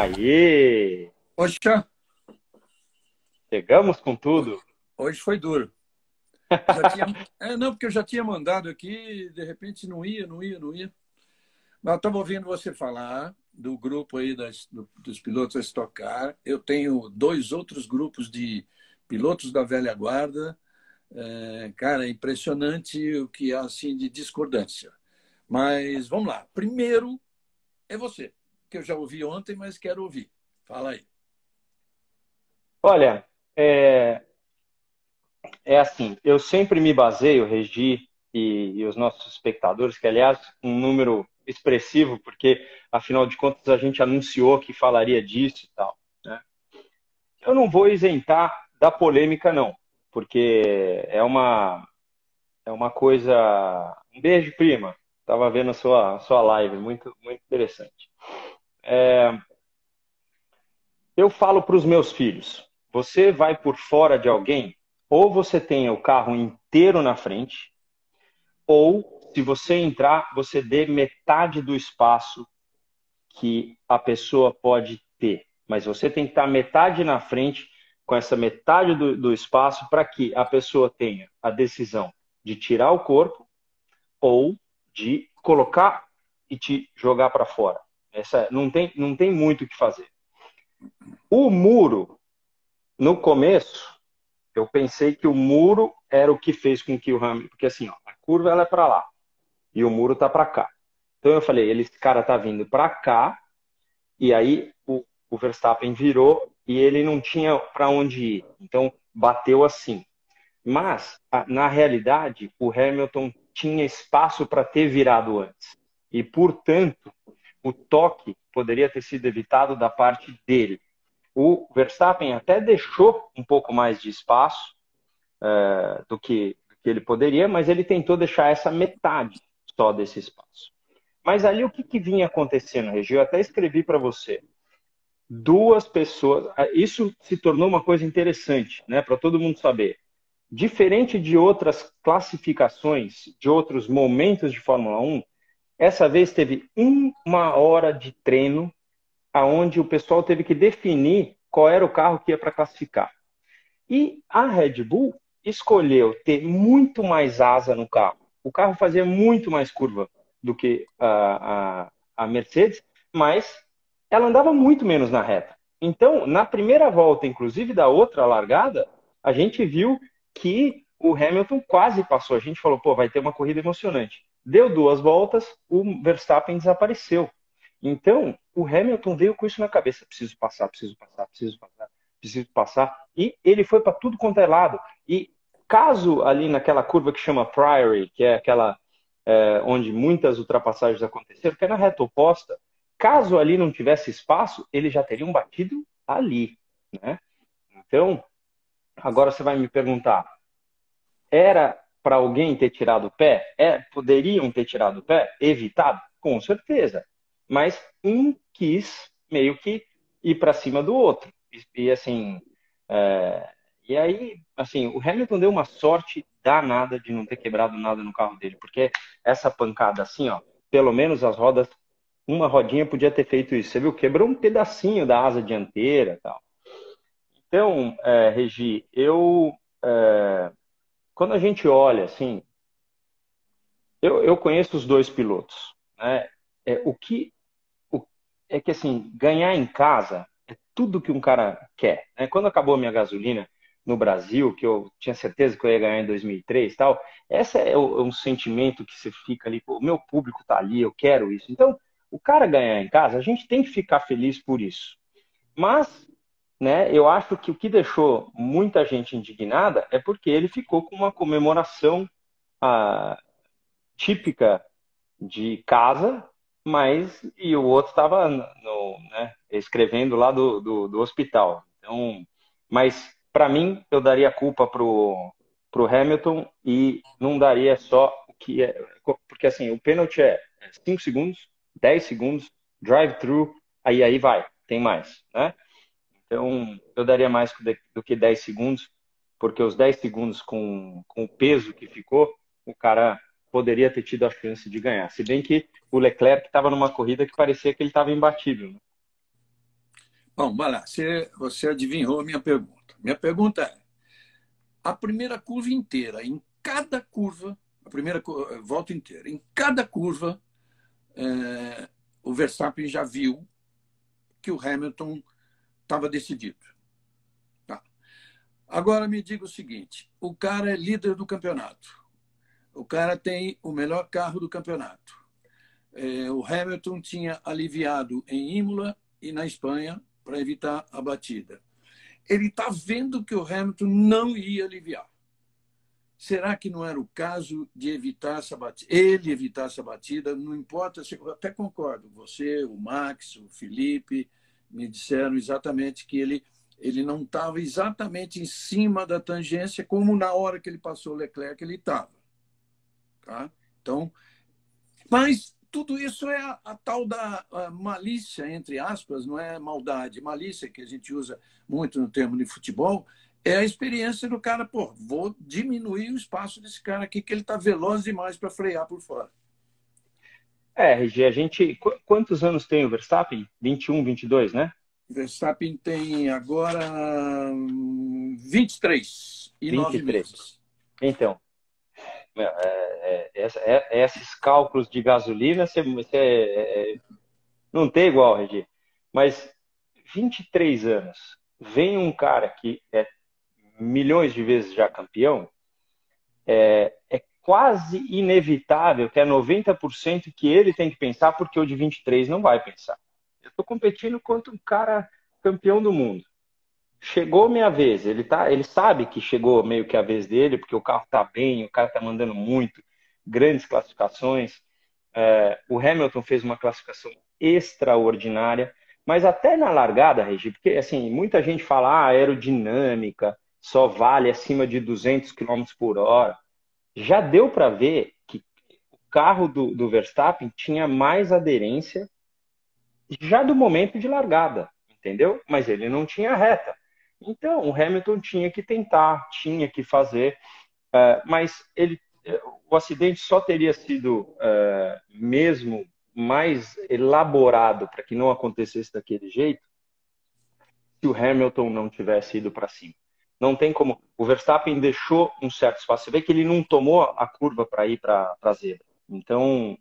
Aí! Poxa! Chegamos com tudo. Hoje foi duro. Tinha... É, não, porque eu já tinha mandado aqui, de repente não ia, não ia, não ia. Mas estava ouvindo você falar do grupo aí das, do, dos pilotos a estocar. Eu tenho dois outros grupos de pilotos da velha guarda. É, cara, é impressionante o que há assim de discordância. Mas vamos lá. Primeiro é você, que eu já ouvi ontem, mas quero ouvir. Fala aí. Olha, é, é assim, eu sempre me baseio, Regi e, e os nossos espectadores, que aliás, um número expressivo, porque afinal de contas a gente anunciou que falaria disso e tal. Né? Eu não vou isentar da polêmica, não, porque é uma, é uma coisa. Um beijo, prima. Estava vendo a sua, a sua live, muito, muito interessante. É... Eu falo para os meus filhos: você vai por fora de alguém, ou você tem o carro inteiro na frente, ou se você entrar, você dê metade do espaço que a pessoa pode ter. Mas você tem que estar metade na frente, com essa metade do, do espaço, para que a pessoa tenha a decisão de tirar o corpo ou de colocar e te jogar para fora. Essa, não, tem, não tem muito o que fazer. O muro, no começo, eu pensei que o muro era o que fez com que o Hamilton. Porque assim, ó, a curva ela é para lá e o muro tá para cá. Então eu falei, esse cara tá vindo para cá e aí o, o, Verstappen virou e ele não tinha para onde ir. Então bateu assim. Mas na realidade o Hamilton tinha espaço para ter virado antes e portanto o toque poderia ter sido evitado da parte dele. O Verstappen até deixou um pouco mais de espaço uh, do, que, do que ele poderia, mas ele tentou deixar essa metade só desse espaço. Mas ali o que, que vinha acontecendo, Regi? Eu até escrevi para você. Duas pessoas. Ah, isso se tornou uma coisa interessante, né? Para todo mundo saber. Diferente de outras classificações, de outros momentos de Fórmula 1, essa vez teve uma hora de treino aonde o pessoal teve que definir qual era o carro que ia para classificar. E a Red Bull escolheu ter muito mais asa no carro o carro fazia muito mais curva do que a, a, a Mercedes, mas ela andava muito menos na reta. Então, na primeira volta, inclusive da outra largada, a gente viu que o Hamilton quase passou. A gente falou, pô, vai ter uma corrida emocionante. Deu duas voltas, o Verstappen desapareceu. Então, o Hamilton veio com isso na cabeça: preciso passar, preciso passar, preciso passar, preciso passar. E ele foi para tudo quanto é lado. E Caso ali naquela curva que chama Priory, que é aquela é, onde muitas ultrapassagens aconteceram, que é na reta oposta, caso ali não tivesse espaço, eles já teriam batido ali, né? Então, agora você vai me perguntar, era para alguém ter tirado o pé? É, poderiam ter tirado o pé? Evitado? Com certeza. Mas um quis meio que ir para cima do outro. E, e assim, é, e aí, assim, o Hamilton deu uma sorte danada de não ter quebrado nada no carro dele, porque essa pancada assim, ó, pelo menos as rodas, uma rodinha podia ter feito isso. Você viu? Quebrou um pedacinho da asa dianteira tal. Então, é, Regi, eu. É, quando a gente olha assim, eu, eu conheço os dois pilotos. Né? É, o que. O, é que assim, ganhar em casa é tudo que um cara quer. Né? Quando acabou a minha gasolina, no Brasil, que eu tinha certeza que eu ia ganhar em 2003 tal, esse é, é um sentimento que você fica ali, o meu público tá ali, eu quero isso. Então, o cara ganhar em casa, a gente tem que ficar feliz por isso. Mas, né, eu acho que o que deixou muita gente indignada é porque ele ficou com uma comemoração ah, típica de casa, mas e o outro estava né, escrevendo lá do, do, do hospital. Então, mas para mim, eu daria culpa pro, pro Hamilton e não daria só o que é. Porque assim, o pênalti é 5 segundos, 10 segundos, drive-thru, aí aí vai, tem mais, né? Então, eu daria mais do que 10 segundos, porque os 10 segundos com, com o peso que ficou, o cara poderia ter tido a chance de ganhar. Se bem que o Leclerc estava numa corrida que parecia que ele estava imbatível. Né? Bom, vai lá. Você, você adivinhou a minha pergunta. Minha pergunta é: a primeira curva inteira, em cada curva, a primeira volta inteira, em cada curva, é, o Verstappen já viu que o Hamilton estava decidido. Tá. Agora me diga o seguinte: o cara é líder do campeonato. O cara tem o melhor carro do campeonato. É, o Hamilton tinha aliviado em Imola e na Espanha para evitar a batida. Ele está vendo que o Hamilton não ia aliviar. Será que não era o caso de evitar essa batida? Ele evitar essa batida, não importa, eu até concordo. Você, o Max, o Felipe me disseram exatamente que ele, ele não estava exatamente em cima da tangência como na hora que ele passou o Leclerc ele estava. Tá? Então, mas tudo isso é a, a tal da a malícia, entre aspas, não é maldade, malícia que a gente usa muito no termo de futebol, é a experiência do cara, pô, vou diminuir o espaço desse cara aqui, que ele está veloz demais para frear por fora. É, RG, a gente. Quantos anos tem o Verstappen? 21, 22, né? Verstappen tem agora 23 e 23. 9 meses. Então, é, é, é, é, esses cálculos de gasolina, você, você é, é, não tem igual, Regi. Mas 23 anos, vem um cara que é milhões de vezes já campeão, é quase inevitável que é 90% que ele tem que pensar, porque o de 23 não vai pensar. Eu estou competindo contra um cara campeão do mundo chegou minha vez. Ele, tá, ele sabe que chegou meio que a vez dele, porque o carro está bem, o cara está mandando muito, grandes classificações. É, o Hamilton fez uma classificação extraordinária, mas até na largada, Regi, porque assim, muita gente fala ah, aerodinâmica só vale acima de 200 km por hora. Já deu para ver que o carro do, do Verstappen tinha mais aderência já do momento de largada, entendeu? Mas ele não tinha reta. Então, o Hamilton tinha que tentar, tinha que fazer, uh, mas ele, o acidente só teria sido uh, mesmo mais elaborado para que não acontecesse daquele jeito se o Hamilton não tivesse ido para cima. Não tem como. O Verstappen deixou um certo espaço. Você vê que ele não tomou a curva para ir para a zebra. Então,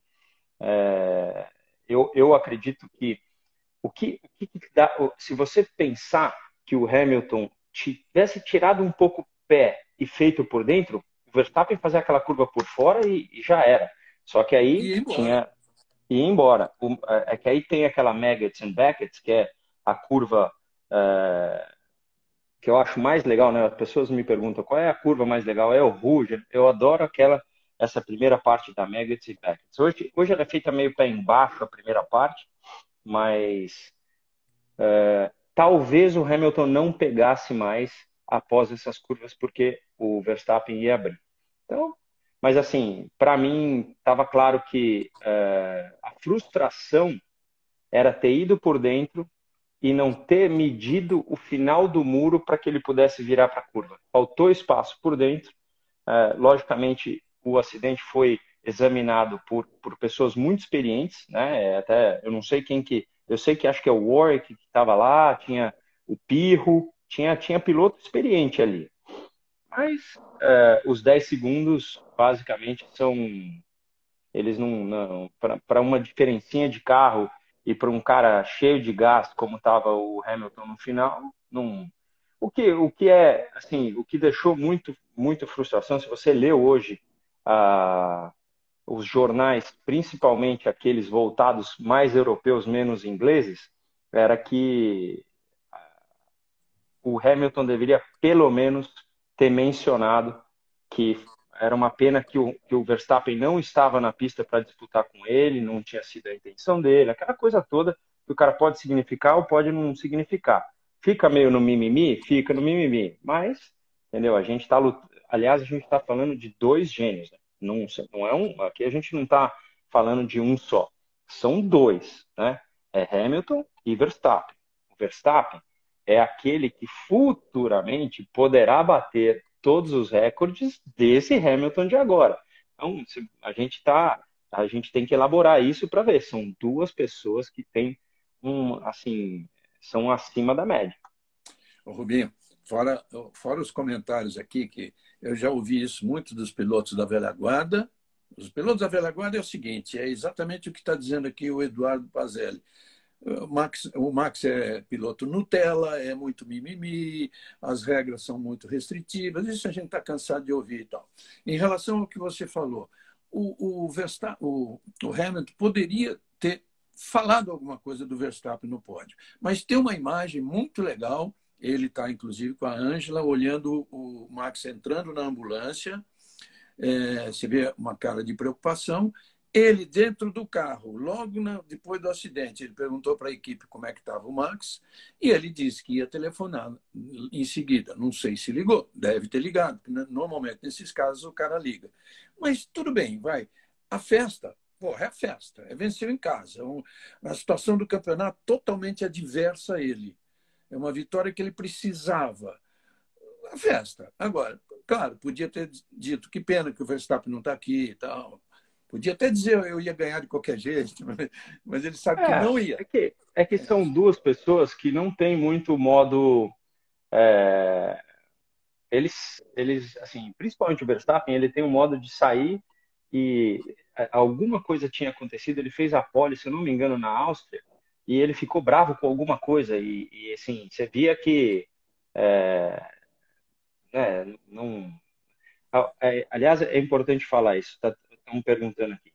é, eu, eu acredito que o que, o que dá, se você pensar que o Hamilton tivesse tirado um pouco o pé e feito por dentro, o Verstappen fazia aquela curva por fora e, e já era. Só que aí tinha e ir embora. O, é, é, que aí tem aquela Maggots and Beckett, que é a curva é, que eu acho mais legal, né? As pessoas me perguntam qual é a curva mais legal. É o Rouge. Eu adoro aquela essa primeira parte da Maggots e Beckett. Hoje, hoje ela é feita meio pé embaixo a primeira parte, mas é, talvez o Hamilton não pegasse mais após essas curvas, porque o Verstappen ia abrir. Então, mas assim, para mim estava claro que é, a frustração era ter ido por dentro e não ter medido o final do muro para que ele pudesse virar para a curva. Faltou espaço por dentro. É, logicamente, o acidente foi examinado por, por pessoas muito experientes, né? Até eu não sei quem que eu sei que acho que é o Warwick que estava lá, tinha o Pirro, tinha, tinha piloto experiente ali. Mas é, os 10 segundos, basicamente, são. Eles não. não para uma diferencinha de carro e para um cara cheio de gás, como estava o Hamilton no final, não. O que, o que é, assim, o que deixou muito, muita frustração, se você lê hoje a, os jornais, principalmente aqueles voltados mais europeus, menos ingleses, era que o Hamilton deveria pelo menos ter mencionado que era uma pena que o, que o Verstappen não estava na pista para disputar com ele, não tinha sido a intenção dele, aquela coisa toda que o cara pode significar ou pode não significar. Fica meio no mimimi? Fica no mimimi, mas, entendeu? A gente está, aliás, a gente está falando de dois gênios, né? Não, não é um, aqui a gente não está falando de um só. São dois, né? É Hamilton e Verstappen. O Verstappen é aquele que futuramente poderá bater todos os recordes desse Hamilton de agora. Então, a gente tá, a gente tem que elaborar isso para ver. São duas pessoas que têm um, assim, são acima da média. Ô, Rubinho, fora, fora os comentários aqui, que eu já ouvi isso muito dos pilotos da velha guarda. Os pilotos da velha guarda é o seguinte, é exatamente o que está dizendo aqui o Eduardo Pazelli. O Max, o Max é piloto Nutella, é muito mimimi, as regras são muito restritivas, isso a gente está cansado de ouvir e tal. Em relação ao que você falou, o, o, Verstappen, o, o Hamilton poderia ter falado alguma coisa do Verstappen no pódio, mas tem uma imagem muito legal ele está, inclusive, com a Ângela, olhando o Max entrando na ambulância. É, você vê uma cara de preocupação. Ele dentro do carro, logo na, depois do acidente, ele perguntou para a equipe como é que estava o Max e ele disse que ia telefonar em seguida. Não sei se ligou, deve ter ligado, normalmente nesses casos o cara liga. Mas tudo bem, vai. A festa, porra, é a festa, é venceu em casa. A situação do campeonato totalmente adversa a ele. É uma vitória que ele precisava. A festa. Agora, claro, podia ter dito que pena que o Verstappen não está aqui e tal. Podia até dizer eu ia ganhar de qualquer jeito, mas ele sabe é, que não ia. É que, é que são duas pessoas que não têm muito modo. É, eles, eles, assim, principalmente o Verstappen, ele tem um modo de sair e é, alguma coisa tinha acontecido. Ele fez a pole, se eu não me engano, na Áustria, e ele ficou bravo com alguma coisa e, e assim você via que né, não é, aliás é importante falar isso tá, estão perguntando aqui.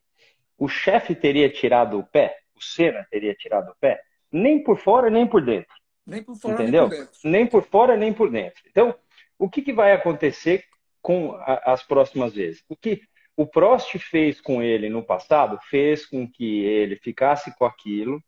O chefe teria tirado o pé? O Senna teria tirado o pé? Nem por fora nem por dentro. Nem por fora entendeu? nem por dentro, nem por fora nem por dentro. Então o que, que vai acontecer com a, as próximas vezes? O que o Prost fez com ele no passado fez com que ele ficasse com aquilo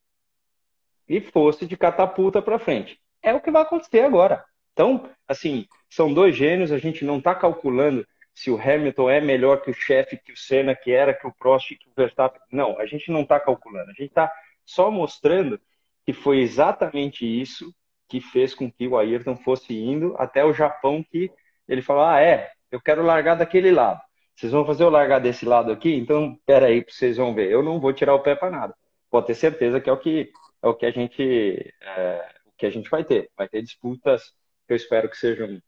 e fosse de catapulta para frente. É o que vai acontecer agora. Então, assim, são dois gênios, a gente não está calculando se o Hamilton é melhor que o chefe, que o Senna, que era, que o Prost, que o Verstappen. Não, a gente não está calculando. A gente está só mostrando que foi exatamente isso que fez com que o Ayrton fosse indo até o Japão, que ele falou, ah, é, eu quero largar daquele lado. Vocês vão fazer eu largar desse lado aqui? Então, peraí, vocês vão ver. Eu não vou tirar o pé para nada. Pode ter certeza que é o que é o que a gente é, que a gente vai ter. Vai ter disputas que eu espero que sejam é,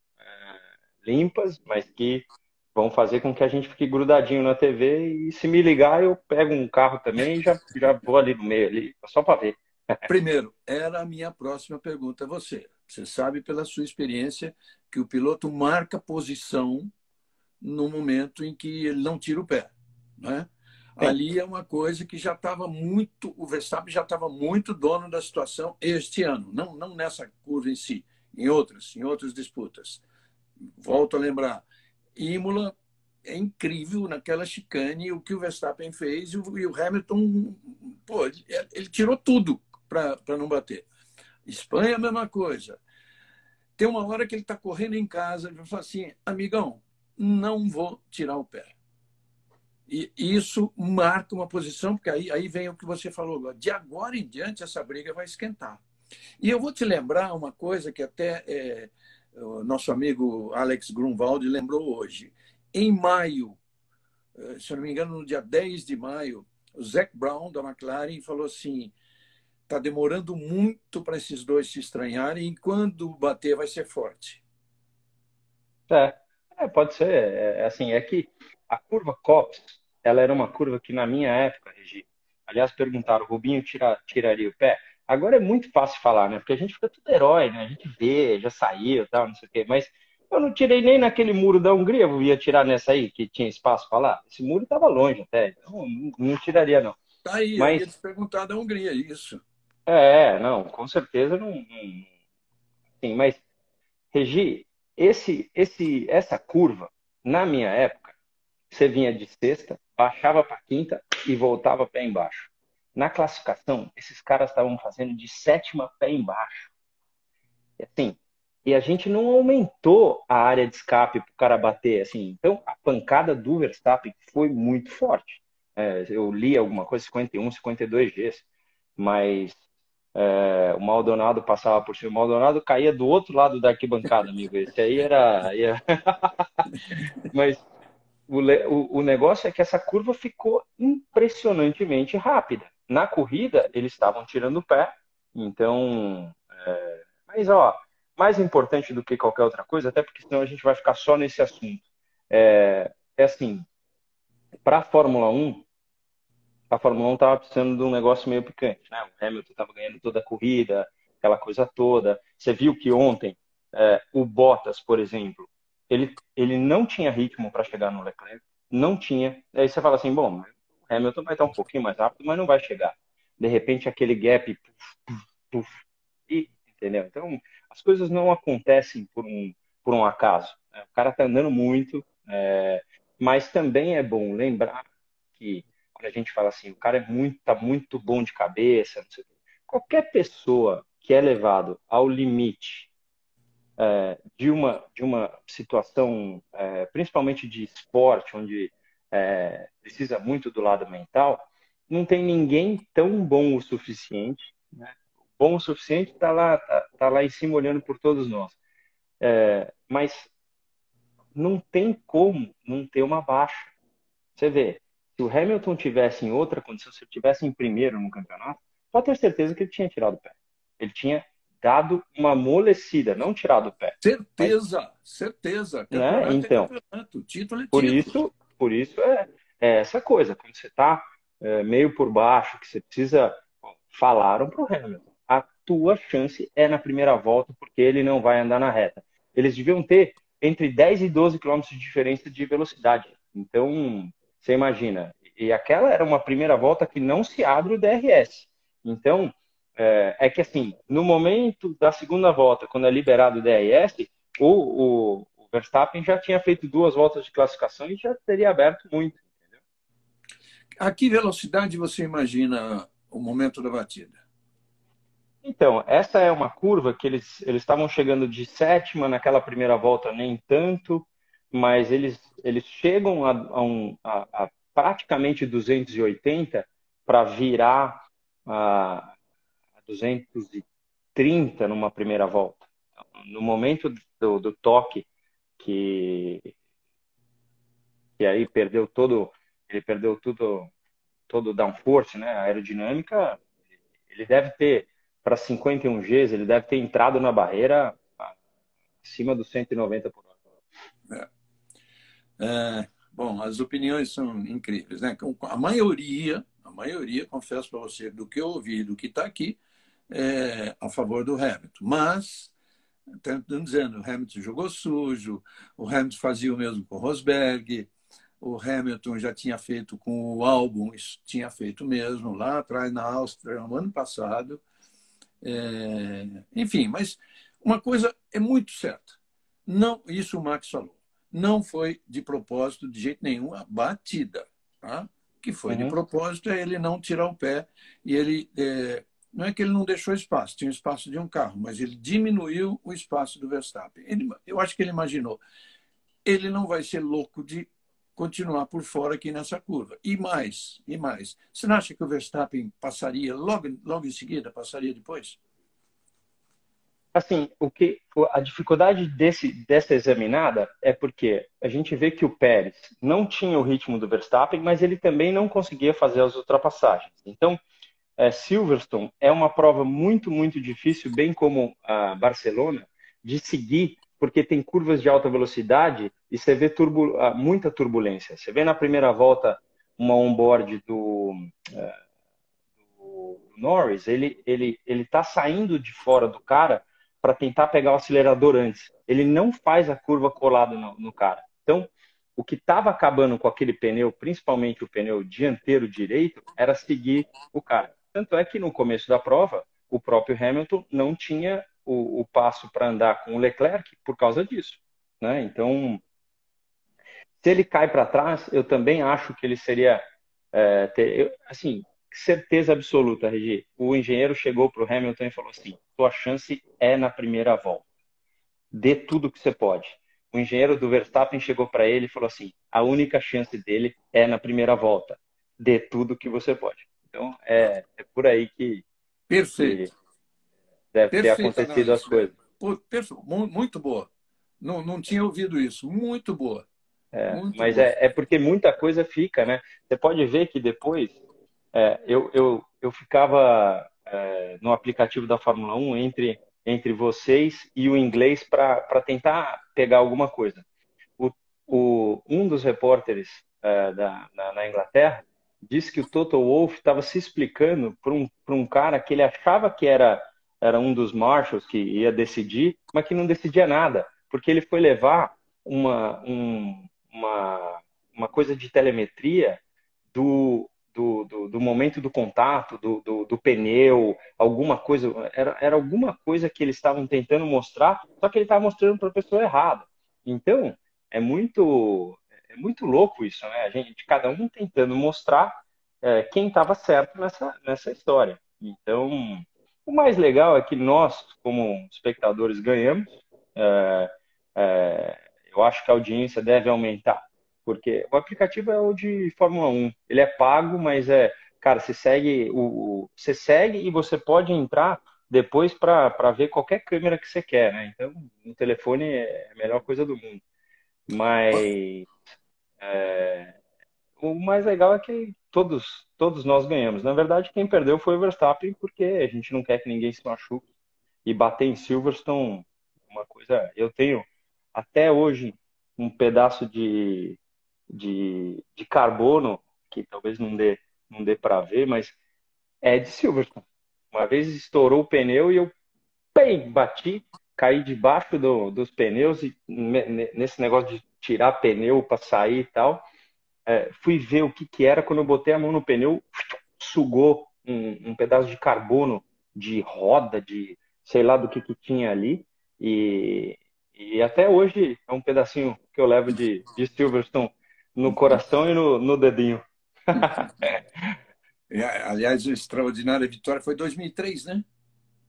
limpas, mas que vão fazer com que a gente fique grudadinho na TV e se me ligar eu pego um carro também e já, já vou ali no meio ali, só para ver. Primeiro, era a minha próxima pergunta a você. Você sabe pela sua experiência que o piloto marca posição no momento em que ele não tira o pé, né? ali é uma coisa que já estava muito, o Verstappen já estava muito dono da situação este ano, não, não nessa curva em si, em outras, em outras disputas. Volto a lembrar, Imola é incrível naquela chicane o que o Verstappen fez e o, e Hamilton, pô, ele, tirou tudo para não bater. Espanha a mesma coisa. Tem uma hora que ele está correndo em casa, ele fala assim, amigão, não vou tirar o pé e isso marca uma posição, porque aí, aí vem o que você falou, de agora em diante essa briga vai esquentar. E eu vou te lembrar uma coisa que até é, o nosso amigo Alex Grunwald lembrou hoje. Em maio, eh, se não me engano, no dia 10 de maio, o Zac Brown, da McLaren, falou assim: está demorando muito para esses dois se estranharem e quando bater vai ser forte. É, é pode ser. É, é assim, é que a curva COPS ela era uma curva que na minha época, Regi, aliás, perguntaram, o Rubinho tira, tiraria o pé? Agora é muito fácil falar, né? Porque a gente fica tudo herói, né? A gente vê, já saiu, tal, não sei o quê. Mas eu não tirei nem naquele muro da Hungria, eu ia tirar nessa aí, que tinha espaço para lá. Esse muro estava longe até, então não, não tiraria, não. Tá aí, mas... eu ia te perguntar da Hungria, isso. É, não, com certeza não. não... Sim, mas, Regi, esse, esse, essa curva, na minha época, você vinha de sexta, baixava para quinta e voltava pé embaixo. Na classificação, esses caras estavam fazendo de sétima pé embaixo. E assim, e a gente não aumentou a área de escape para o cara bater. Assim, então, a pancada do Verstappen foi muito forte. É, eu li alguma coisa, 51, 52 Gs, mas é, o Maldonado passava por cima. O Maldonado caía do outro lado da arquibancada, amigo. Esse aí era. mas o, o, o negócio é que essa curva ficou impressionantemente rápida. Na corrida, eles estavam tirando o pé, então é, mas, ó, mais importante do que qualquer outra coisa, até porque senão a gente vai ficar só nesse assunto. É, é assim, para a Fórmula 1, a Fórmula 1 estava precisando de um negócio meio picante, né? O Hamilton estava ganhando toda a corrida, aquela coisa toda. Você viu que ontem é, o Bottas, por exemplo, ele, ele não tinha ritmo para chegar no Leclerc, não tinha. Aí você fala assim, bom, Hamilton vai estar um pouquinho mais rápido, mas não vai chegar. De repente aquele gap, e, entendeu? Então as coisas não acontecem por um por um acaso. Né? O cara está andando muito, é, mas também é bom lembrar que quando a gente fala assim, o cara é muito, tá muito bom de cabeça, qualquer pessoa que é levado ao limite é, de, uma, de uma situação, é, principalmente de esporte, onde é, precisa muito do lado mental, não tem ninguém tão bom o suficiente, né? bom o suficiente está lá, tá, tá, lá em cima olhando por todos nós. É, mas não tem como não ter uma baixa. Você vê, se o Hamilton tivesse em outra condição, se ele tivesse em primeiro no campeonato, pode ter certeza que ele tinha tirado o pé. Ele tinha dado uma amolecida, não tirado o pé. Certeza, Mas, certeza. Né? Então, é título é por isso, por isso é, é, essa coisa. Quando você está é, meio por baixo, que você precisa, falaram para o Hamilton, a tua chance é na primeira volta, porque ele não vai andar na reta. Eles deviam ter entre 10 e 12 km de diferença de velocidade. Então, você imagina. E aquela era uma primeira volta que não se abre o DRS. Então, é, é, que assim, no momento da segunda volta, quando é liberado o DRS, o, o, Verstappen já tinha feito duas voltas de classificação e já teria aberto muito. Entendeu? A que velocidade você imagina o momento da batida? Então, essa é uma curva que eles eles estavam chegando de sétima naquela primeira volta, nem tanto, mas eles, eles chegam a, a, um, a, a praticamente 280 para virar a, 230 numa primeira volta. No momento do, do toque, que, que aí perdeu todo, ele perdeu tudo, todo o downforce, né, a aerodinâmica, ele deve ter, para 51 Gs, ele deve ter entrado na barreira acima dos 190 por hora. É. É, bom, as opiniões são incríveis, né? A maioria, a maioria, confesso para você, do que eu ouvi, do que está aqui, é, a favor do Hamilton. Mas, estão dizendo, o Hamilton jogou sujo, o Hamilton fazia o mesmo com o Rosberg, o Hamilton já tinha feito com o álbum, isso tinha feito mesmo lá atrás na Áustria, no ano passado. É, enfim, mas uma coisa é muito certa. Não, isso o Max falou. Não foi de propósito, de jeito nenhum, a batida. Tá? O que foi uhum. de propósito é ele não tirar o pé e ele é, não é que ele não deixou espaço, tinha espaço de um carro, mas ele diminuiu o espaço do Verstappen. Ele, eu acho que ele imaginou, ele não vai ser louco de continuar por fora aqui nessa curva. E mais, e mais. Você não acha que o Verstappen passaria logo, logo em seguida, passaria depois? Assim, o que a dificuldade desse, dessa examinada é porque a gente vê que o Pérez não tinha o ritmo do Verstappen, mas ele também não conseguia fazer as ultrapassagens. Então, é, Silverstone é uma prova muito, muito difícil, bem como a Barcelona, de seguir, porque tem curvas de alta velocidade e você vê ah, muita turbulência. Você vê na primeira volta uma onboard do, é, do Norris, ele ele ele está saindo de fora do cara para tentar pegar o acelerador antes. Ele não faz a curva colada no, no cara. Então, o que estava acabando com aquele pneu, principalmente o pneu dianteiro direito, era seguir o cara. Tanto é que no começo da prova, o próprio Hamilton não tinha o, o passo para andar com o Leclerc por causa disso. Né? Então, se ele cai para trás, eu também acho que ele seria. É, ter, eu, assim, certeza absoluta, Regi. O engenheiro chegou para o Hamilton e falou assim: sua chance é na primeira volta. Dê tudo que você pode. O engenheiro do Verstappen chegou para ele e falou assim: a única chance dele é na primeira volta. Dê tudo que você pode. Então, é, é por aí que, Perfeito. Que deve Perfeito, ter acontecido as coisas. Muito boa. Não, não tinha ouvido isso. Muito boa. É, muito mas boa. É, é porque muita coisa fica, né? Você pode ver que depois é, eu, eu, eu ficava é, no aplicativo da Fórmula 1 entre entre vocês e o inglês para tentar pegar alguma coisa. O, o um dos repórteres uh, da, na, na, Inglaterra disse que o Toto Wolff estava se explicando para um, um cara que ele achava que era, era um dos marshals que ia decidir, mas que não decidia nada, porque ele foi levar uma, um, uma, uma coisa de telemetria do, do, do, do, momento do contato, do, do, do, pneu, alguma coisa, era, era alguma coisa que eles estavam tentando mostrar, só que ele estava mostrando para a pessoa errada. Então, é muito, muito louco isso, né? A gente, cada um tentando mostrar é, quem estava certo nessa, nessa história. Então, o mais legal é que nós, como espectadores, ganhamos. É, é, eu acho que a audiência deve aumentar porque o aplicativo é o de Fórmula 1. Ele é pago, mas é, cara, você segue o, você segue e você pode entrar depois para ver qualquer câmera que você quer, né? Então, no telefone é a melhor coisa do mundo. Mas é, o mais legal é que todos todos nós ganhamos. Na verdade, quem perdeu foi o Verstappen, porque a gente não quer que ninguém se machuque. E bater em Silverstone, uma coisa. Eu tenho até hoje um pedaço de de, de carbono, que talvez não dê, não dê para ver, mas é de Silverstone. Uma vez estourou o pneu e eu bem, bati, caí debaixo do, dos pneus e nesse negócio de tirar pneu para sair e tal. É, fui ver o que, que era quando eu botei a mão no pneu, sugou um, um pedaço de carbono de roda, de sei lá do que, que tinha ali. E, e até hoje é um pedacinho que eu levo de, de Silverstone no coração e no, no dedinho. É, aliás, a extraordinária vitória foi 2003, né?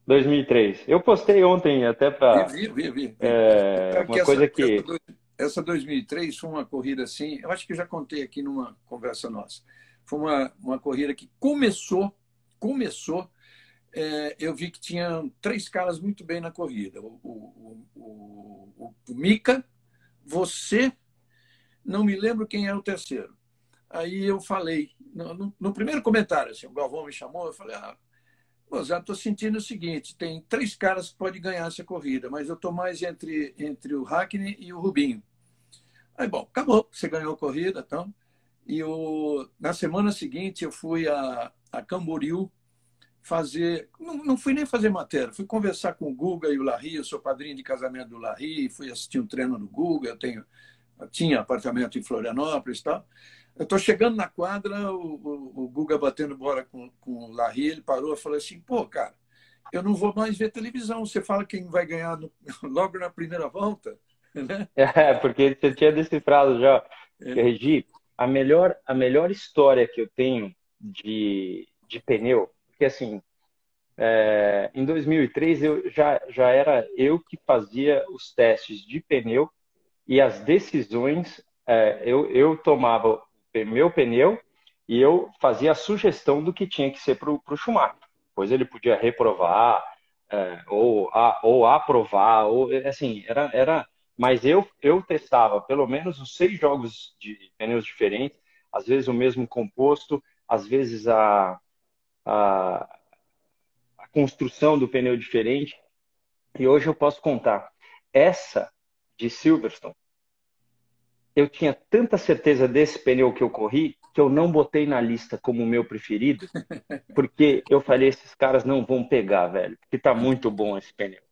2003. Eu postei ontem até para. Vi, vi, vi. É, uma que coisa que. Essa 2003 foi uma corrida assim, eu acho que eu já contei aqui numa conversa nossa. Foi uma, uma corrida que começou, começou, é, eu vi que tinha três caras muito bem na corrida. O, o, o, o, Mika, você não me lembro quem era o terceiro. Aí eu falei, no, no primeiro comentário, assim, o Galvão me chamou, eu falei, ah, já estou sentindo o seguinte, tem três caras que podem ganhar essa corrida, mas eu estou mais entre, entre o Hackney e o Rubinho. Aí, bom, acabou, você ganhou a corrida, então. E o, na semana seguinte eu fui a, a Camboriú fazer, não, não fui nem fazer matéria, fui conversar com o Guga e o Larry, eu sou padrinho de casamento do Larry, fui assistir um treino no Guga, eu tenho tinha apartamento em Florianópolis e tal. Eu estou chegando na quadra, o, o, o, Guga batendo bola com, com o Larry, ele parou e falou assim, pô, cara, eu não vou mais ver televisão, você fala quem vai ganhar no, logo na primeira volta. Né? É, porque você tinha decifrado já. É. Regi, a melhor, a melhor história que eu tenho de, de pneu, porque assim, é, em 2003 eu já, já era eu que fazia os testes de pneu e as decisões, é, eu, eu tomava meu pneu e eu fazia a sugestão do que tinha que ser para o Schumacher. Pois ele podia reprovar, é, ou, a, ou aprovar, ou assim, era, era. Mas eu, eu testava pelo menos os seis jogos de pneus diferentes, às vezes o mesmo composto, às vezes a, a, a construção do pneu diferente. E hoje eu posso contar. Essa de Silverstone, eu tinha tanta certeza desse pneu que eu corri que eu não botei na lista como o meu preferido, porque eu falei, esses caras não vão pegar, velho, porque tá muito bom esse pneu.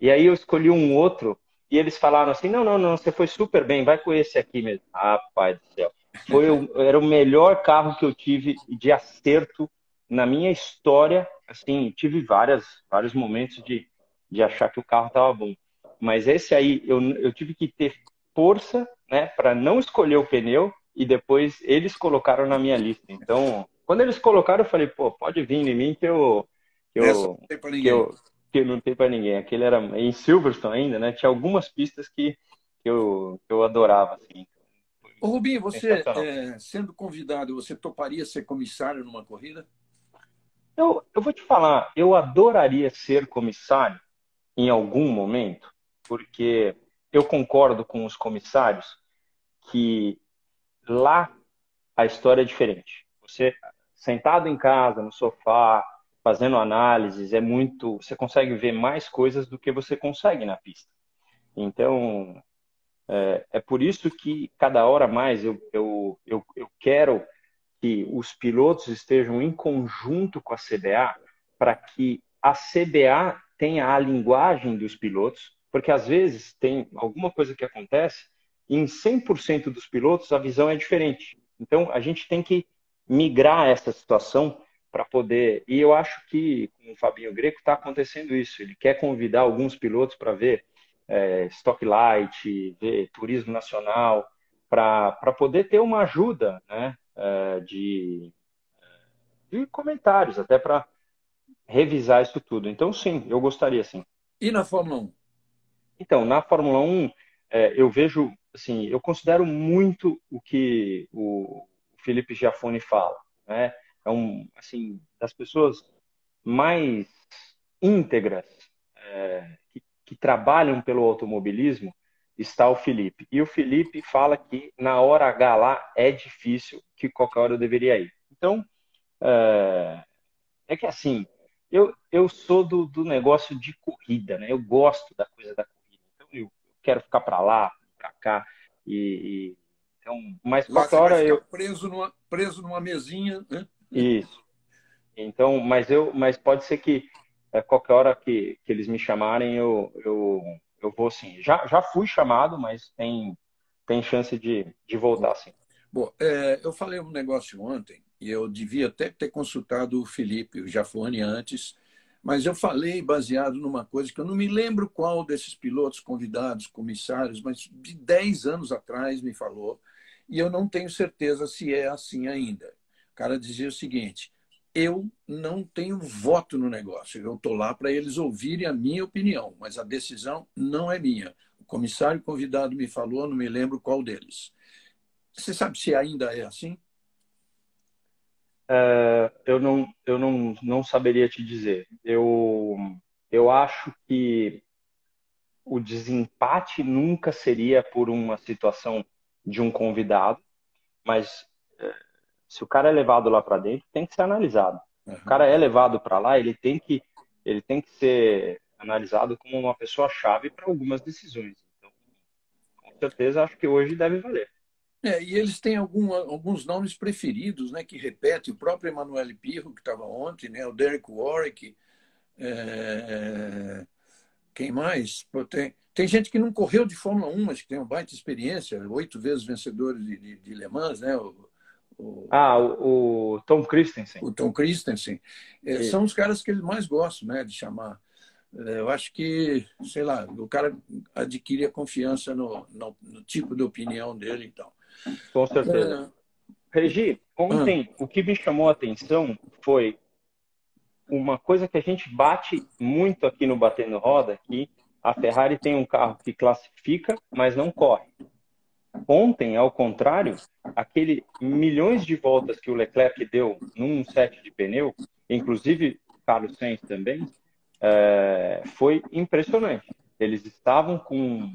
E aí eu escolhi um outro e eles falaram assim, não, não, não, você foi super bem, vai com esse aqui mesmo. Ah, pai do céu. Foi o, era o melhor carro que eu tive de acerto na minha história. Assim, tive várias, vários momentos de, de achar que o carro tava bom. Mas esse aí, eu, eu tive que ter força né, para não escolher o pneu e depois eles colocaram na minha lista. Então, quando eles colocaram, eu falei, pô, pode vir em mim que eu. Que eu, que eu, que não tem para ninguém. Aquele era em Silverstone ainda, né? Tinha algumas pistas que, eu, que eu adorava. Assim. Ô, Rubinho, você, é, sendo convidado, você toparia ser comissário numa corrida? Eu, eu vou te falar, eu adoraria ser comissário em algum momento, porque eu concordo com os comissários que lá a história é diferente. Você sentado em casa, no sofá, fazendo análises, é muito. Você consegue ver mais coisas do que você consegue na pista. Então, é, é por isso que cada hora mais eu, eu, eu, eu quero que os pilotos estejam em conjunto com a CBA para que a CBA tenha a linguagem dos pilotos, porque às vezes tem alguma coisa que acontece e em 100% dos pilotos a visão é diferente. Então a gente tem que migrar essa situação para poder. E eu acho que com o Fabinho Greco está acontecendo isso. Ele quer convidar alguns pilotos para ver é, Stock Light, ver turismo nacional, para poder ter uma ajuda né, é, de, de comentários, até para revisar isso tudo. Então, sim, eu gostaria sim. E na Fórmula 1? Então, na Fórmula 1, é, eu vejo, assim, eu considero muito o que o Felipe Giafone fala, né? É um, assim, das pessoas mais íntegras é, que, que trabalham pelo automobilismo, está o Felipe. E o Felipe fala que na hora H lá é difícil, que qualquer hora eu deveria ir. Então, é, é que assim, eu, eu sou do, do negócio de corrida, né? Eu gosto da coisa da corrida. Então, eu quero ficar para lá, para cá. E, e, então, mas qualquer hora eu. Preso numa, preso numa mesinha, né? Isso. Então, mas eu, mas pode ser que é, qualquer hora que, que eles me chamarem, eu, eu, eu vou sim. Já, já fui chamado, mas tem, tem chance de, de voltar sim. Bom, é, eu falei um negócio ontem e eu devia até ter consultado o Felipe, o Jafone antes, mas eu falei baseado numa coisa que eu não me lembro qual desses pilotos convidados, comissários, mas de 10 anos atrás me falou, e eu não tenho certeza se é assim ainda. Cara dizia o seguinte: eu não tenho voto no negócio. Eu estou lá para eles ouvirem a minha opinião, mas a decisão não é minha. O comissário convidado me falou, não me lembro qual deles. Você sabe se ainda é assim? É, eu não, eu não, não saberia te dizer. Eu, eu acho que o desempate nunca seria por uma situação de um convidado, mas é, se o cara é levado lá para dentro, tem que ser analisado. Uhum. O cara é levado para lá, ele tem que ele tem que ser analisado como uma pessoa chave para algumas decisões. Então, com certeza, acho que hoje deve valer. É, e eles têm algum, alguns nomes preferidos, né, que repetem. O próprio Emanuele Pirro, que estava ontem, né, o Derek Warwick. É... Quem mais? Tem, tem gente que não correu de Fórmula 1, mas que tem uma baita experiência, oito vezes vencedor de, de, de Le Mans, né? O, o, ah, o, o, Tom Christensen. O Tom Christensen. É, são os caras que eles mais gostam né, de chamar. É, eu acho que, sei lá, o cara adquire a confiança no, no, no tipo de opinião dele então. Com certeza. É... Regi, ontem ah. o que me chamou a atenção foi uma coisa que a gente bate muito aqui no Batendo Roda, que a Ferrari tem um carro que classifica, mas não corre. Ontem, ao contrário, aquele milhões de voltas que o Leclerc deu num set de pneu, inclusive Carlos Sainz também, é, foi impressionante. Eles estavam com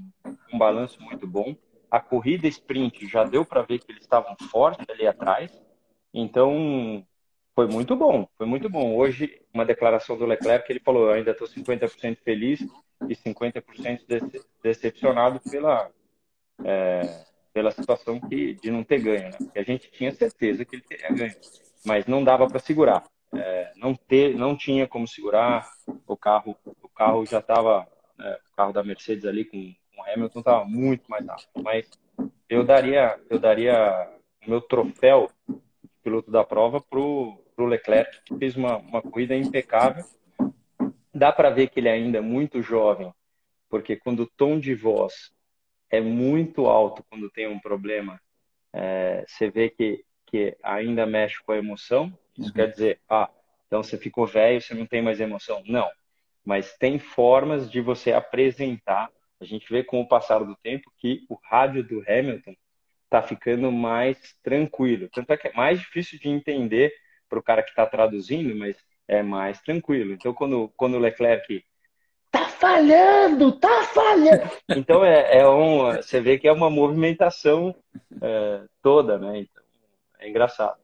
um balanço muito bom. A corrida sprint já deu para ver que eles estavam fortes ali atrás. Então, foi muito bom, foi muito bom. Hoje, uma declaração do Leclerc, ele falou: ainda estou 50% feliz e 50% decepcionado pela, é, pela situação que, de não ter ganho, né? A gente tinha certeza que ele teria ganho, mas não dava para segurar. É, não ter, não tinha como segurar. O carro, o carro já estava, é, o carro da Mercedes ali com, com o Hamilton estava muito mais rápido. Mas eu daria, eu daria o meu troféu de piloto da prova pro pro Leclerc, que fez uma, uma corrida impecável. Dá para ver que ele ainda é muito jovem, porque quando o tom de voz é muito alto quando tem um problema, é, você vê que, que ainda mexe com a emoção. Isso uhum. quer dizer, ah, então você ficou velho, você não tem mais emoção. Não. Mas tem formas de você apresentar. A gente vê com o passar do tempo que o rádio do Hamilton está ficando mais tranquilo. Tanto é que é mais difícil de entender para o cara que está traduzindo, mas é mais tranquilo. Então, quando, quando o Leclerc falhando, tá falhando. Então é, é um, você vê que é uma movimentação é, toda, né? Então, é engraçado.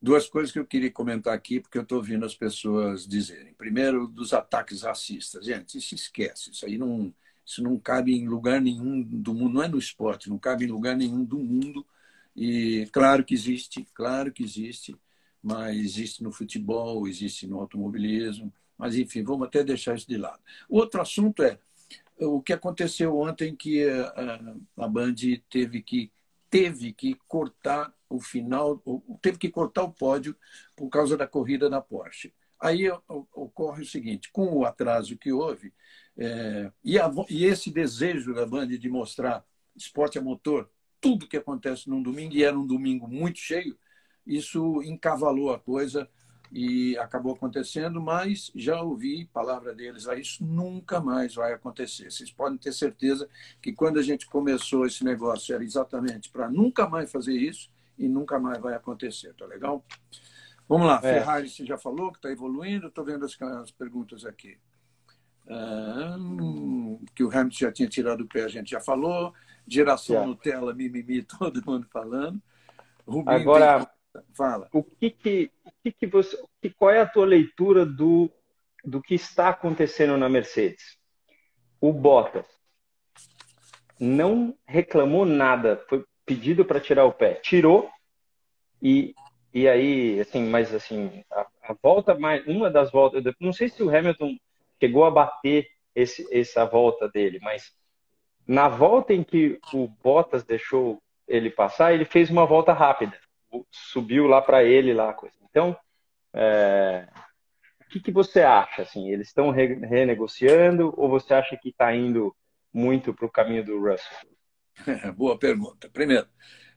Duas coisas que eu queria comentar aqui, porque eu estou ouvindo as pessoas dizerem. Primeiro, dos ataques racistas. Gente, isso esquece. Isso aí não, isso não cabe em lugar nenhum do mundo. Não é no esporte, não cabe em lugar nenhum do mundo. E claro que existe, claro que existe, mas existe no futebol, existe no automobilismo. Mas, enfim, vamos até deixar isso de lado. Outro assunto é o que aconteceu ontem que a, a Band teve que teve que cortar o final, teve que cortar o pódio por causa da corrida da Porsche. Aí ocorre o seguinte: com o atraso que houve, é, e, a, e, esse desejo da Band de mostrar esporte a motor, tudo que acontece num domingo, e era um domingo muito cheio, isso encavalou a coisa e acabou acontecendo, mas já ouvi palavra deles, ah, isso nunca mais vai acontecer. Vocês podem ter certeza que quando a gente começou esse negócio era exatamente para nunca mais fazer isso e nunca mais vai acontecer, tá legal? Vamos lá, é. Ferrari você já falou que está evoluindo, estou vendo as, as, perguntas aqui. que o Hamilton já tinha tirado o pé, a gente já falou. Geração yeah. Nutella, mimimi, todo mundo falando. Rubinho Agora. Fala. O que que, o que, que você, que, qual é a tua leitura do, do que está acontecendo na Mercedes? O Bottas não reclamou nada, foi pedido para tirar o pé, tirou e e aí assim, mas assim a, a, volta mais uma das voltas, não sei se o Hamilton chegou a bater esse, essa volta dele, mas na volta em que o Bottas deixou ele passar, ele fez uma volta rápida, subiu lá para ele lá coisa. Então, é, o que, que você acha? Assim, eles estão re, renegociando ou você acha que está indo muito para o caminho do Russell? Boa pergunta. Primeiro,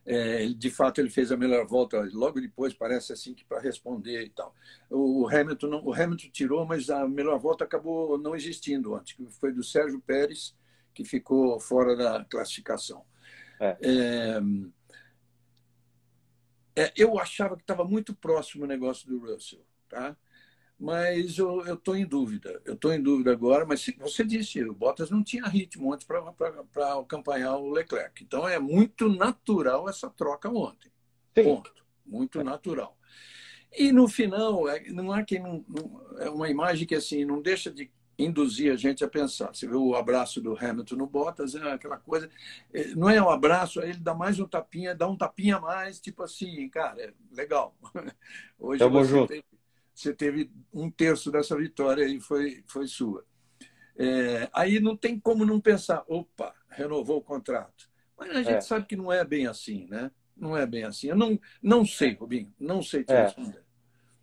é, de fato ele fez a melhor volta logo depois parece assim que para responder e tal o Hamilton não, o Hamilton tirou mas a melhor volta acabou não existindo antes que foi do Sérgio Pérez que ficou fora da classificação é. É, é eu achava que estava muito próximo o negócio do Russell tá mas eu estou em dúvida. Eu estou em dúvida agora, mas você disse, o Bottas não tinha ritmo antes para acompanhar o Leclerc. Então é muito natural essa troca ontem. Sim. Ponto. Muito natural. E no final, é, não há quem não, não, é uma imagem que assim não deixa de induzir a gente a pensar. Você vê o abraço do Hamilton no Bottas, é aquela coisa. É, não é um abraço, ele dá mais um tapinha, dá um tapinha a mais, tipo assim, cara, é legal. Hoje Tamo você. Tem, você teve um terço dessa vitória e foi, foi sua. É, aí não tem como não pensar, opa, renovou o contrato. Mas a gente é. sabe que não é bem assim, né? Não é bem assim. Eu não, não sei, Rubinho, não sei te é. responder.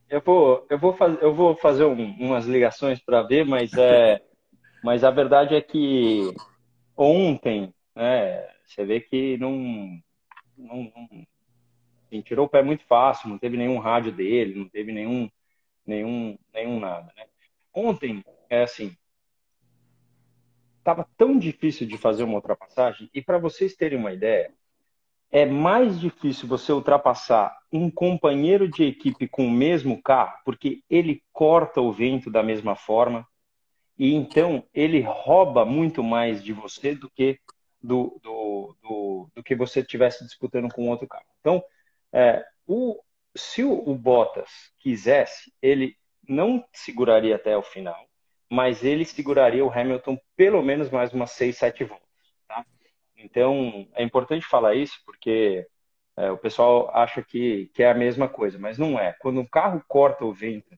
Eu vou, eu vou, faz, eu vou fazer um, umas ligações para ver, mas, é, mas a verdade é que ontem né, você vê que não, não, não assim, tirou o pé muito fácil, não teve nenhum rádio dele, não teve nenhum nenhum, nenhum nada. Né? Ontem, é assim, estava tão difícil de fazer uma ultrapassagem, e para vocês terem uma ideia, é mais difícil você ultrapassar um companheiro de equipe com o mesmo carro, porque ele corta o vento da mesma forma, e então ele rouba muito mais de você do que do, do, do, do que você estivesse disputando com outro carro. Então, é, o, se o Bottas quisesse, ele não seguraria até o final, mas ele seguraria o Hamilton pelo menos mais umas 6, 7 voltas. Então, é importante falar isso porque é, o pessoal acha que, que é a mesma coisa, mas não é. Quando um carro corta o vento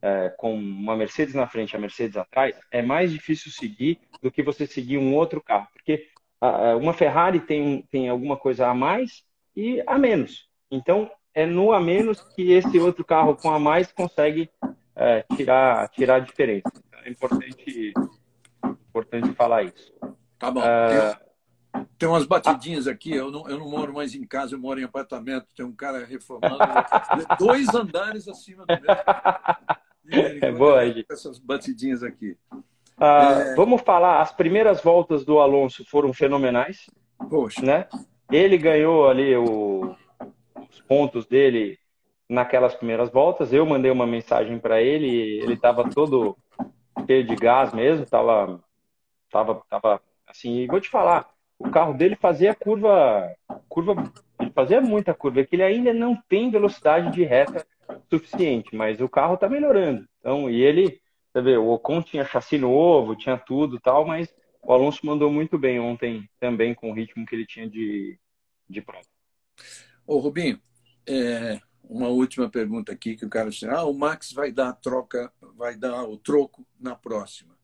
é, com uma Mercedes na frente e a Mercedes atrás, é mais difícil seguir do que você seguir um outro carro, porque a, uma Ferrari tem, tem alguma coisa a mais e a menos. Então, é no a menos que esse outro carro com a mais consegue é, tirar, tirar a diferença. Então, é importante, importante falar isso. Tá bom. É... Tem, umas batidinhas aqui. Eu não, eu não moro mais em casa, eu moro em apartamento. Tem um cara reformando dois andares acima do meu. É boa, gente. Essas batidinhas aqui. Ah, é... Vamos falar, as primeiras voltas do Alonso foram fenomenais. Poxa. Né? Ele ganhou ali o, os pontos dele naquelas primeiras voltas. Eu mandei uma mensagem para ele, ele estava todo cheio de gás mesmo, estava tava, tava assim, e vou te falar, o carro dele fazia curva curva Ele fazia muita curva, é que ele ainda não tem velocidade de reta suficiente, mas o carro está melhorando. Então, e ele, você vê, o Ocon tinha chassi novo, tinha tudo tal, mas o Alonso mandou muito bem ontem também com o ritmo que ele tinha de, de prova. Ô, Rubinho, é, uma última pergunta aqui que o cara disse, ah, o Max vai dar a troca, vai dar o troco na próxima.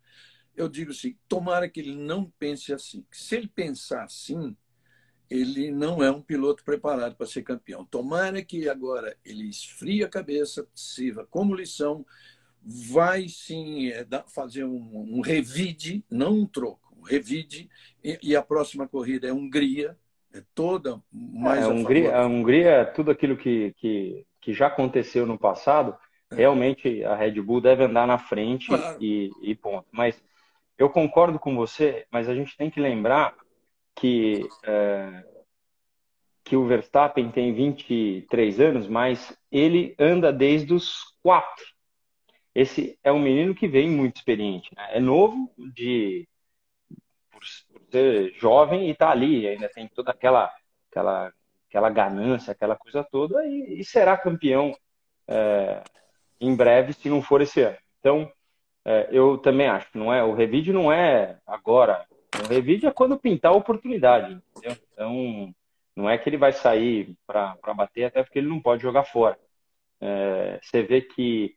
Eu digo assim, tomara que ele não pense assim. Se ele pensar assim, ele não é um piloto preparado para ser campeão. Tomara que agora ele esfrie a cabeça, sirva como lição, vai sim é, fazer um, um revide, não um troco, um revide, e, e a próxima corrida é Hungria, é toda mais é, a, Hungria, a Hungria, tudo aquilo que, que, que já aconteceu no passado, é. realmente a Red Bull deve andar na frente claro. e, e ponto. Mas eu concordo com você, mas a gente tem que lembrar que, é, que o Verstappen tem 23 anos, mas ele anda desde os quatro. Esse é um menino que vem muito experiente. Né? É novo de por ser jovem e está ali, ainda tem toda aquela aquela aquela ganância, aquela coisa toda e, e será campeão é, em breve, se não for esse ano. Então, é, eu também acho, não é? O revide não é agora o revide é quando pintar a oportunidade, entendeu? Então, não é que ele vai sair para bater, até porque ele não pode jogar fora. É, você vê que,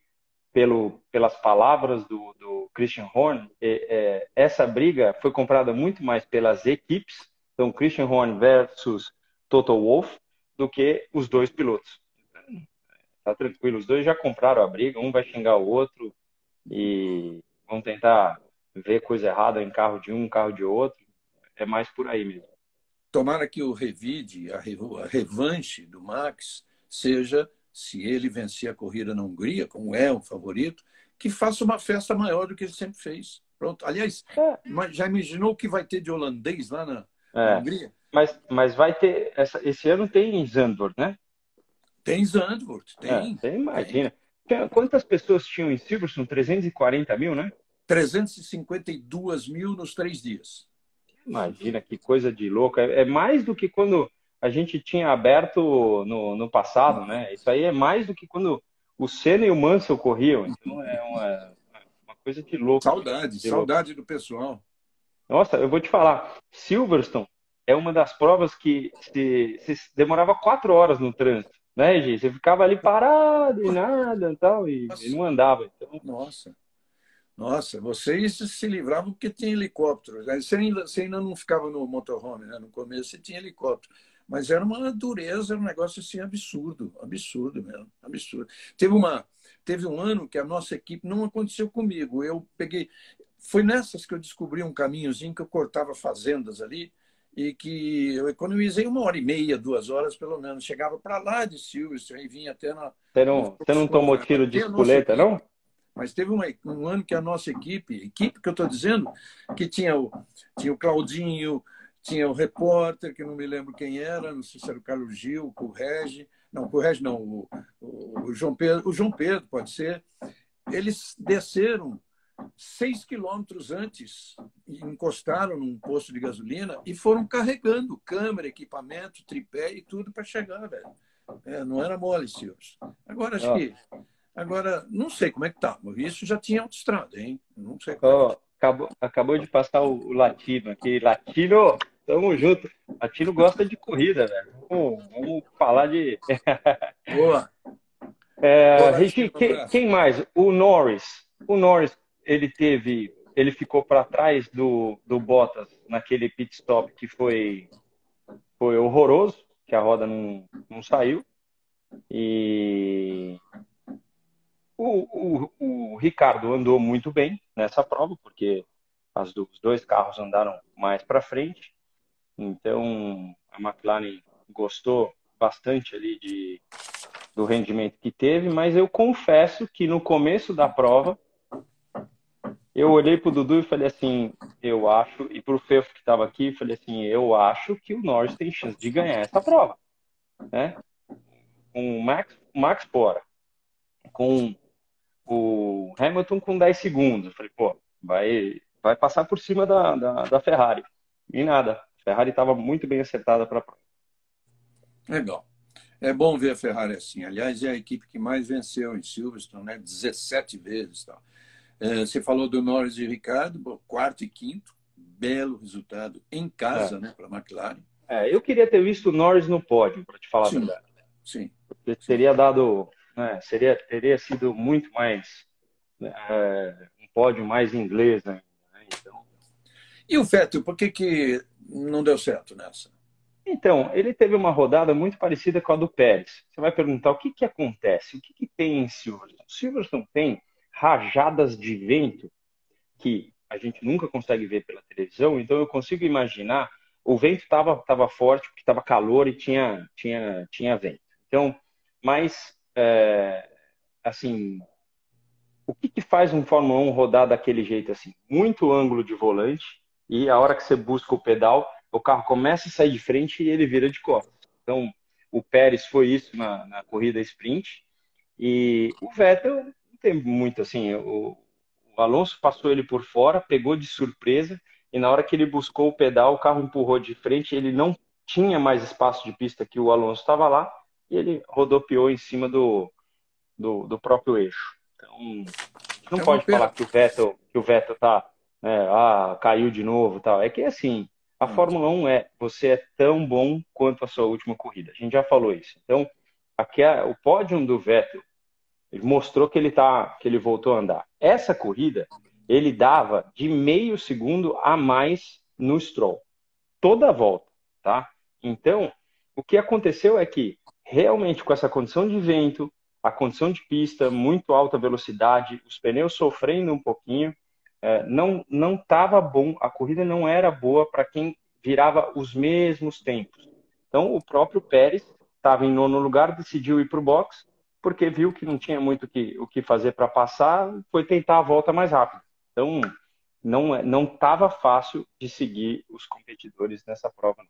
pelo, pelas palavras do, do Christian Horn, é, essa briga foi comprada muito mais pelas equipes, então Christian Horn versus Toto Wolff, do que os dois pilotos. Tá tranquilo, os dois já compraram a briga, um vai xingar o outro e vão tentar ver coisa errada em carro de um, carro de outro. É mais por aí mesmo. Tomara que o revide, a, revanche do Max, seja, se ele vencer a corrida na Hungria, como é o favorito, que faça uma festa maior do que ele sempre fez. Pronto. Aliás, é. já imaginou o que vai ter de holandês lá na, é. Hungria? Mas, mas vai ter. Essa, esse ano tem Zandvoort, né? Tem Zandvoort, tem. É, tem imagina. Tem. Quantas pessoas tinham em Silverstone? 340 mil, né? 352 mil nos três dias. Imagina que coisa de louco. É, é mais do que quando a gente tinha aberto no, no passado, né? Isso aí é mais do que quando o Senna e o Mansell corriam. Então é uma, uma coisa de louco. Saudade, de saudade louco. do pessoal. Nossa, eu vou te falar. Silverstone é uma das provas que se, se demorava quatro horas no trânsito, né, Gi? Você ficava ali parado e nada e tal, e, e não andava. Então... Nossa. Nossa, vocês se livravam porque tinha helicóptero. Você ainda, você ainda não ficava no motorhome, né? No começo você tinha helicóptero. Mas era uma dureza, era um negócio assim absurdo, absurdo mesmo, absurdo. Teve, uma, teve um ano que a nossa equipe, não aconteceu comigo, eu peguei, foi nessas que eu descobri um caminhozinho que eu cortava fazendas ali, e que eu economizei uma hora e meia, duas horas pelo menos. Chegava para lá de Silvestre e vinha até na. Você não, você não tomou tiro de espoleta, não? Mas teve uma, um ano que a nossa equipe, equipe que eu estou dizendo, que tinha o, tinha o Claudinho, tinha o repórter, que não me lembro quem era, não sei se era o Carlos Gil, o Regi, não, o Regi não, o, o, o, João Pedro, o João Pedro pode ser. Eles desceram seis quilômetros antes, encostaram num posto de gasolina e foram carregando câmera, equipamento, tripé e tudo para chegar, velho. É, não era mole, senhores. Agora, acho que Agora, não sei como é que tá. Isso já tinha autoestrada, hein? Não sei oh, acabou, acabou de passar o, Latino aqui. Latino, tamo junto. Latino gosta de corrida, velho. Vamos, vamos falar de. Boa. É, Boa Regi, quem, quem mais? O Norris. O Norris, ele teve. Ele ficou para trás do, do Bottas naquele pit stop que foi, foi horroroso, que a roda não, não saiu. E o, o, o, Ricardo andou muito bem nessa prova, porque as, os dois carros andaram mais para frente. Então, a McLaren gostou bastante ali de, do rendimento que teve, mas eu confesso que no começo da prova, eu olhei para o Dudu e falei assim, eu acho, e para o Fefo que estava aqui, falei assim, eu acho que o Norris tem chance de ganhar essa prova. Né? Com o Max, Max fora, com o Hamilton com 10 segundos. Eu falei, pô, vai, vai passar por cima da, da, da Ferrari. E nada. A Ferrari estava muito bem acertada para a prova. Legal. É bom ver a Ferrari assim. Aliás, é a equipe que mais venceu em Silverstone, né? 17 vezes. Tal. É, você falou do Norris e Ricardo, quarto e quinto. Belo resultado em casa, é. né, para a McLaren. É, eu queria ter visto o Norris no pódio, para te falar Sim. a verdade. Sim. Porque teria dado, né, seria, teria sido muito mais é, um pódio mais inglês, né? Então... E o Vettel, por que, que não deu certo nessa? Então, ele teve uma rodada muito parecida com a do Pérez. Você vai perguntar o que, que acontece, o que, que tem em Silverstone? Silverstone tem rajadas de vento que a gente nunca consegue ver pela televisão, então eu consigo imaginar o vento estava tava forte porque estava calor e tinha tinha tinha vento. Então, mas é, assim, o que, que faz um Fórmula 1 rodar daquele jeito assim? Muito ângulo de volante e a hora que você busca o pedal o carro começa a sair de frente e ele vira de costas. Então, o Pérez foi isso na, na corrida sprint. E o Vettel tem muito assim. O, o Alonso passou ele por fora, pegou de surpresa, e na hora que ele buscou o pedal, o carro empurrou de frente. Ele não tinha mais espaço de pista que o Alonso estava lá, e ele rodopiou em cima do, do, do próprio eixo. Então, não é pode falar que o Vettel que o Vettel tá, né, ah, caiu de novo, tal. É que assim, a hum. Fórmula 1 é, você é tão bom quanto a sua última corrida. A gente já falou isso. Então, aqui é, o pódio do Vettel ele mostrou que ele tá, que ele voltou a andar. Essa corrida, ele dava de meio segundo a mais no Stroll. Toda a volta, tá? Então, o que aconteceu é que realmente com essa condição de vento, a condição de pista, muito alta velocidade, os pneus sofrendo um pouquinho, é, não não estava bom, a corrida não era boa para quem virava os mesmos tempos. Então o próprio Pérez estava em nono lugar, decidiu ir para o box porque viu que não tinha muito que, o que fazer para passar, foi tentar a volta mais rápido. Então não é, estava fácil de seguir os competidores nessa prova.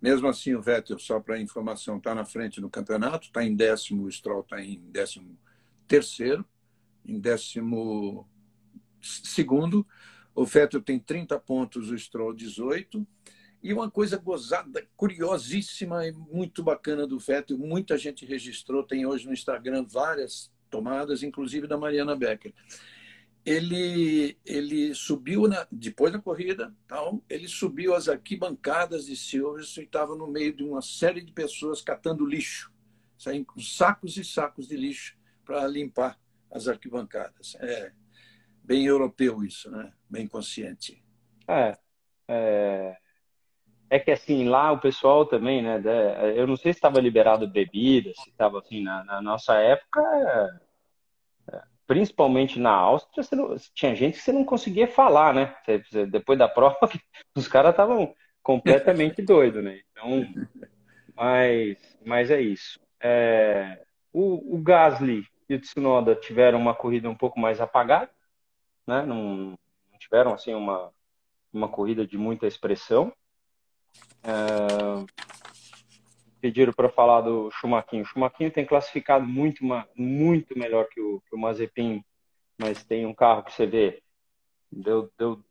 Mesmo assim, o Vettel, só para informação, está na frente do campeonato, está em décimo, o Stroll está em décimo terceiro, em décimo segundo. O Vettel tem 30 pontos, o Stroll 18. E uma coisa gozada, curiosíssima e muito bacana do Vettel, muita gente registrou, tem hoje no Instagram várias tomadas, inclusive da Mariana Becker. Ele, ele subiu, na, depois da corrida, tal, ele subiu as arquibancadas de Silverstone e estava no meio de uma série de pessoas catando lixo, saindo com sacos e sacos de lixo para limpar as arquibancadas. É, bem europeu isso, né? Bem consciente. É, é, é que assim, lá o pessoal também, né? Eu não sei se estava liberado bebida, se estava assim, na, na, nossa época, é, principalmente na Áustria, não, tinha gente que você não conseguia falar, né? Depois da prova, os caras estavam completamente doidos, né? Então, mas, mas é isso. É, o, o Gasly e o Tsunoda tiveram uma corrida um pouco mais apagada, né? Não, não tiveram assim uma, uma corrida de muita expressão. É... Pediram para falar do Schumacher. O Schumacher tem classificado muito, muito melhor que o, que o Mazepin, mas tem um carro que você vê, deu, deu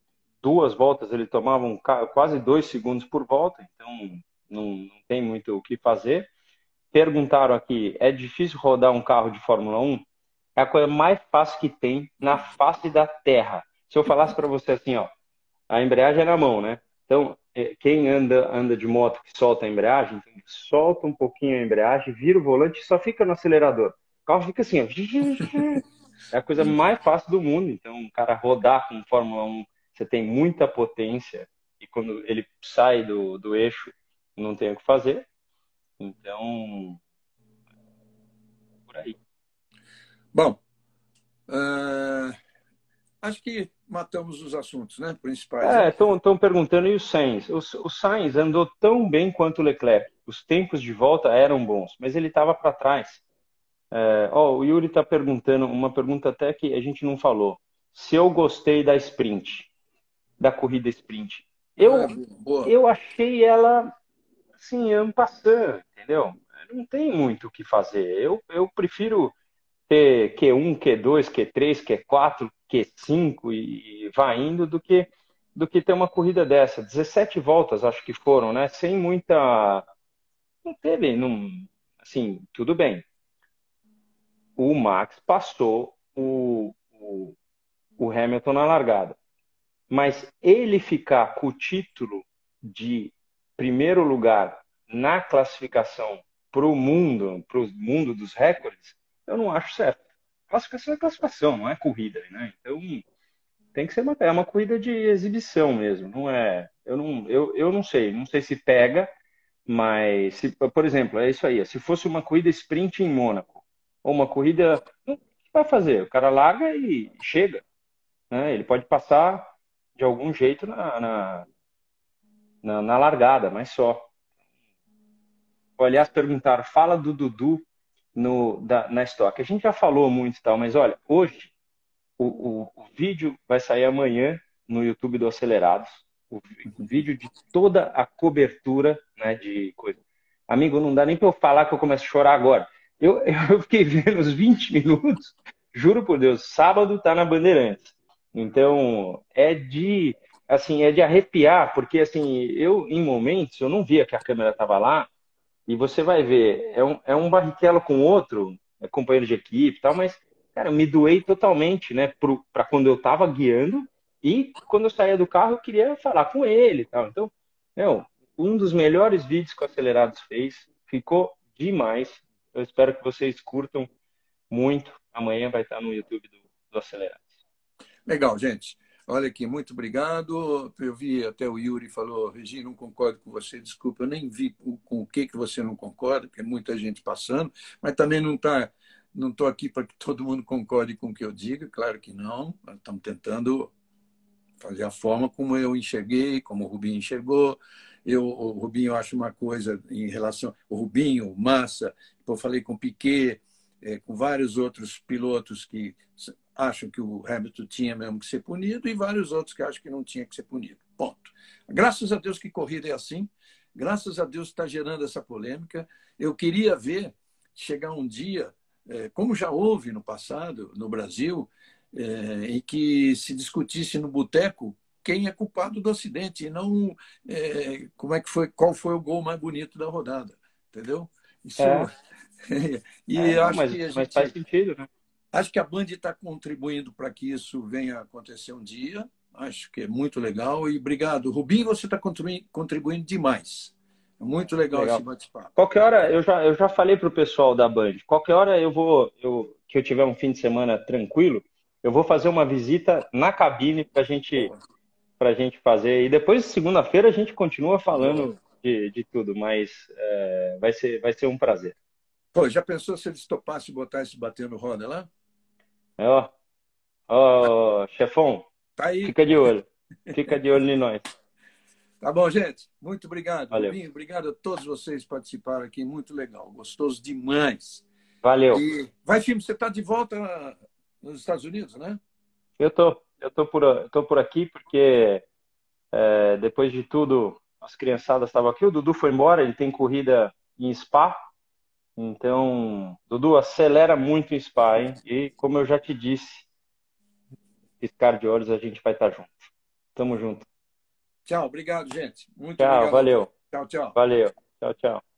duas voltas, ele tomava um, quase dois segundos por volta, então não, não tem muito o que fazer. Perguntaram aqui, é difícil rodar um carro de Fórmula 1? é a coisa mais fácil que tem na face da Terra. Se eu falasse para você assim, ó, a embreagem é na mão, né? Então, é, quem anda anda de moto que solta a embreagem, solta um pouquinho a embreagem, vira o volante e só fica no acelerador. O carro fica assim, ó. É a coisa mais fácil do mundo. Então, um cara rodar com Fórmula 1, você tem muita potência e quando ele sai do, do eixo, não tem o que fazer. Então, por aí. Bom, uh, acho que matamos os assuntos né, principais. É, estão né? perguntando, e o Sainz? O, o Sainz andou tão bem quanto o Leclerc. Os tempos de volta eram bons, mas ele estava para trás. É, oh, o Yuri está perguntando, uma pergunta até que a gente não falou. Se eu gostei da sprint, da corrida sprint. Eu, é, eu achei ela, assim, passando, entendeu? Não tem muito o que fazer. Eu, eu prefiro ter Q1, Q2, Q3, Q4, Q5 e, vai indo do que do que ter uma corrida dessa. 17 voltas acho que foram, né? Sem muita não teve, não, assim, tudo bem. O Max passou o, o, o Hamilton na largada. Mas ele ficar com o título de primeiro lugar na classificação para o mundo, para o mundo dos recordes, eu não acho certo. Classificação é classificação, não é corrida, né? Então tem que ser uma, é uma corrida de exibição mesmo, não é? Eu não, eu, eu não sei, não sei se pega, mas se, por exemplo, é isso aí. Se fosse uma corrida sprint em Mônaco ou uma corrida, o que vai fazer? O cara larga e chega, né? Ele pode passar de algum jeito na, na, na, na largada, mas só. Aliás, perguntaram, fala do Dudu no, da, na estoque. A gente já falou muito e tal, mas olha, hoje o, o, o, vídeo vai sair amanhã no YouTube do Acelerados. O, o, vídeo de toda a cobertura né, de coisa. Amigo, não dá nem para eu falar que eu começo a chorar agora. Eu, eu fiquei vendo os 20 minutos, juro por Deus, sábado tá na Bandeirantes. Então, é de assim, é de arrepiar, porque assim, eu em momentos eu não via que a câmera estava lá, e você vai ver, é um, é um com outro, é companheiro de equipe e tal, mas, cara, eu me doei totalmente, né, para quando eu estava guiando e quando eu saía do carro eu queria falar com ele e tal. Então, meu, um dos melhores vídeos que o Acelerados fez, ficou demais. Eu espero que vocês curtam muito. Amanhã vai estar no YouTube do, do Acelerados. Legal, gente. Olha aqui, muito obrigado. Eu vi até o Yuri falou, Regina, não concordo com você, desculpa, eu nem vi com o que, que você não concorda, porque é muita gente passando, mas também não está não estou aqui para que todo mundo concorde com o que eu digo, claro que não. Estamos tentando fazer a forma como eu enxerguei, como o Rubinho enxergou. Eu, o Rubinho acho uma coisa em relação. O Rubinho, o Massa, eu falei com o Piquet, é, com vários outros pilotos que acham que o Hamilton tinha mesmo que ser punido e vários outros que acham que não tinha que ser punido. Ponto. Graças a Deus que corrida é assim. Graças a Deus está gerando essa polêmica. Eu queria ver chegar um dia, é, como já houve no passado no Brasil, é, em que se discutisse no boteco quem é culpado do acidente e não é, como é que foi, qual foi o gol mais bonito da rodada, entendeu? Isso. É. e é, acho mas, que a gente, mas faz sentido, né? Acho que a Band está contribuindo para que isso venha a acontecer um dia. Acho que é muito legal. E obrigado. Rubinho, você está contribuindo demais. É muito legal, legal. esse bate-papo. Qualquer hora, eu já, eu já falei para o pessoal da Band, qualquer hora eu vou, eu, que eu tiver um fim de semana tranquilo, eu vou fazer uma visita na cabine para gente, a gente fazer. E depois, segunda-feira, a gente continua falando de, de tudo, mas é, vai, ser, vai ser um prazer. Pô, já pensou se eles topassem botar esse batendo roda lá? É, ó, ó, chefão, tá aí. fica de olho. Fica de olho em nós. Tá bom, gente. Muito obrigado. Valeu. Rubinho, obrigado a todos vocês que participaram aqui. Muito legal. Gostoso demais. Valeu. E vai, filme, você está de volta nos Estados Unidos, né? Eu tô. Eu tô por, eu tô por aqui porque é, depois de tudo, as criançadas estavam aqui. O Dudu foi embora, ele tem corrida em Spa. Então, Dudu, acelera muito em Spa, hein? E como eu já te disse, piscar de olhos, a gente vai estar junto. Tamo junto. Tchau, obrigado, gente. Muito tchau, obrigado. valeu. Tchau, tchau. Valeu. Tchau, tchau.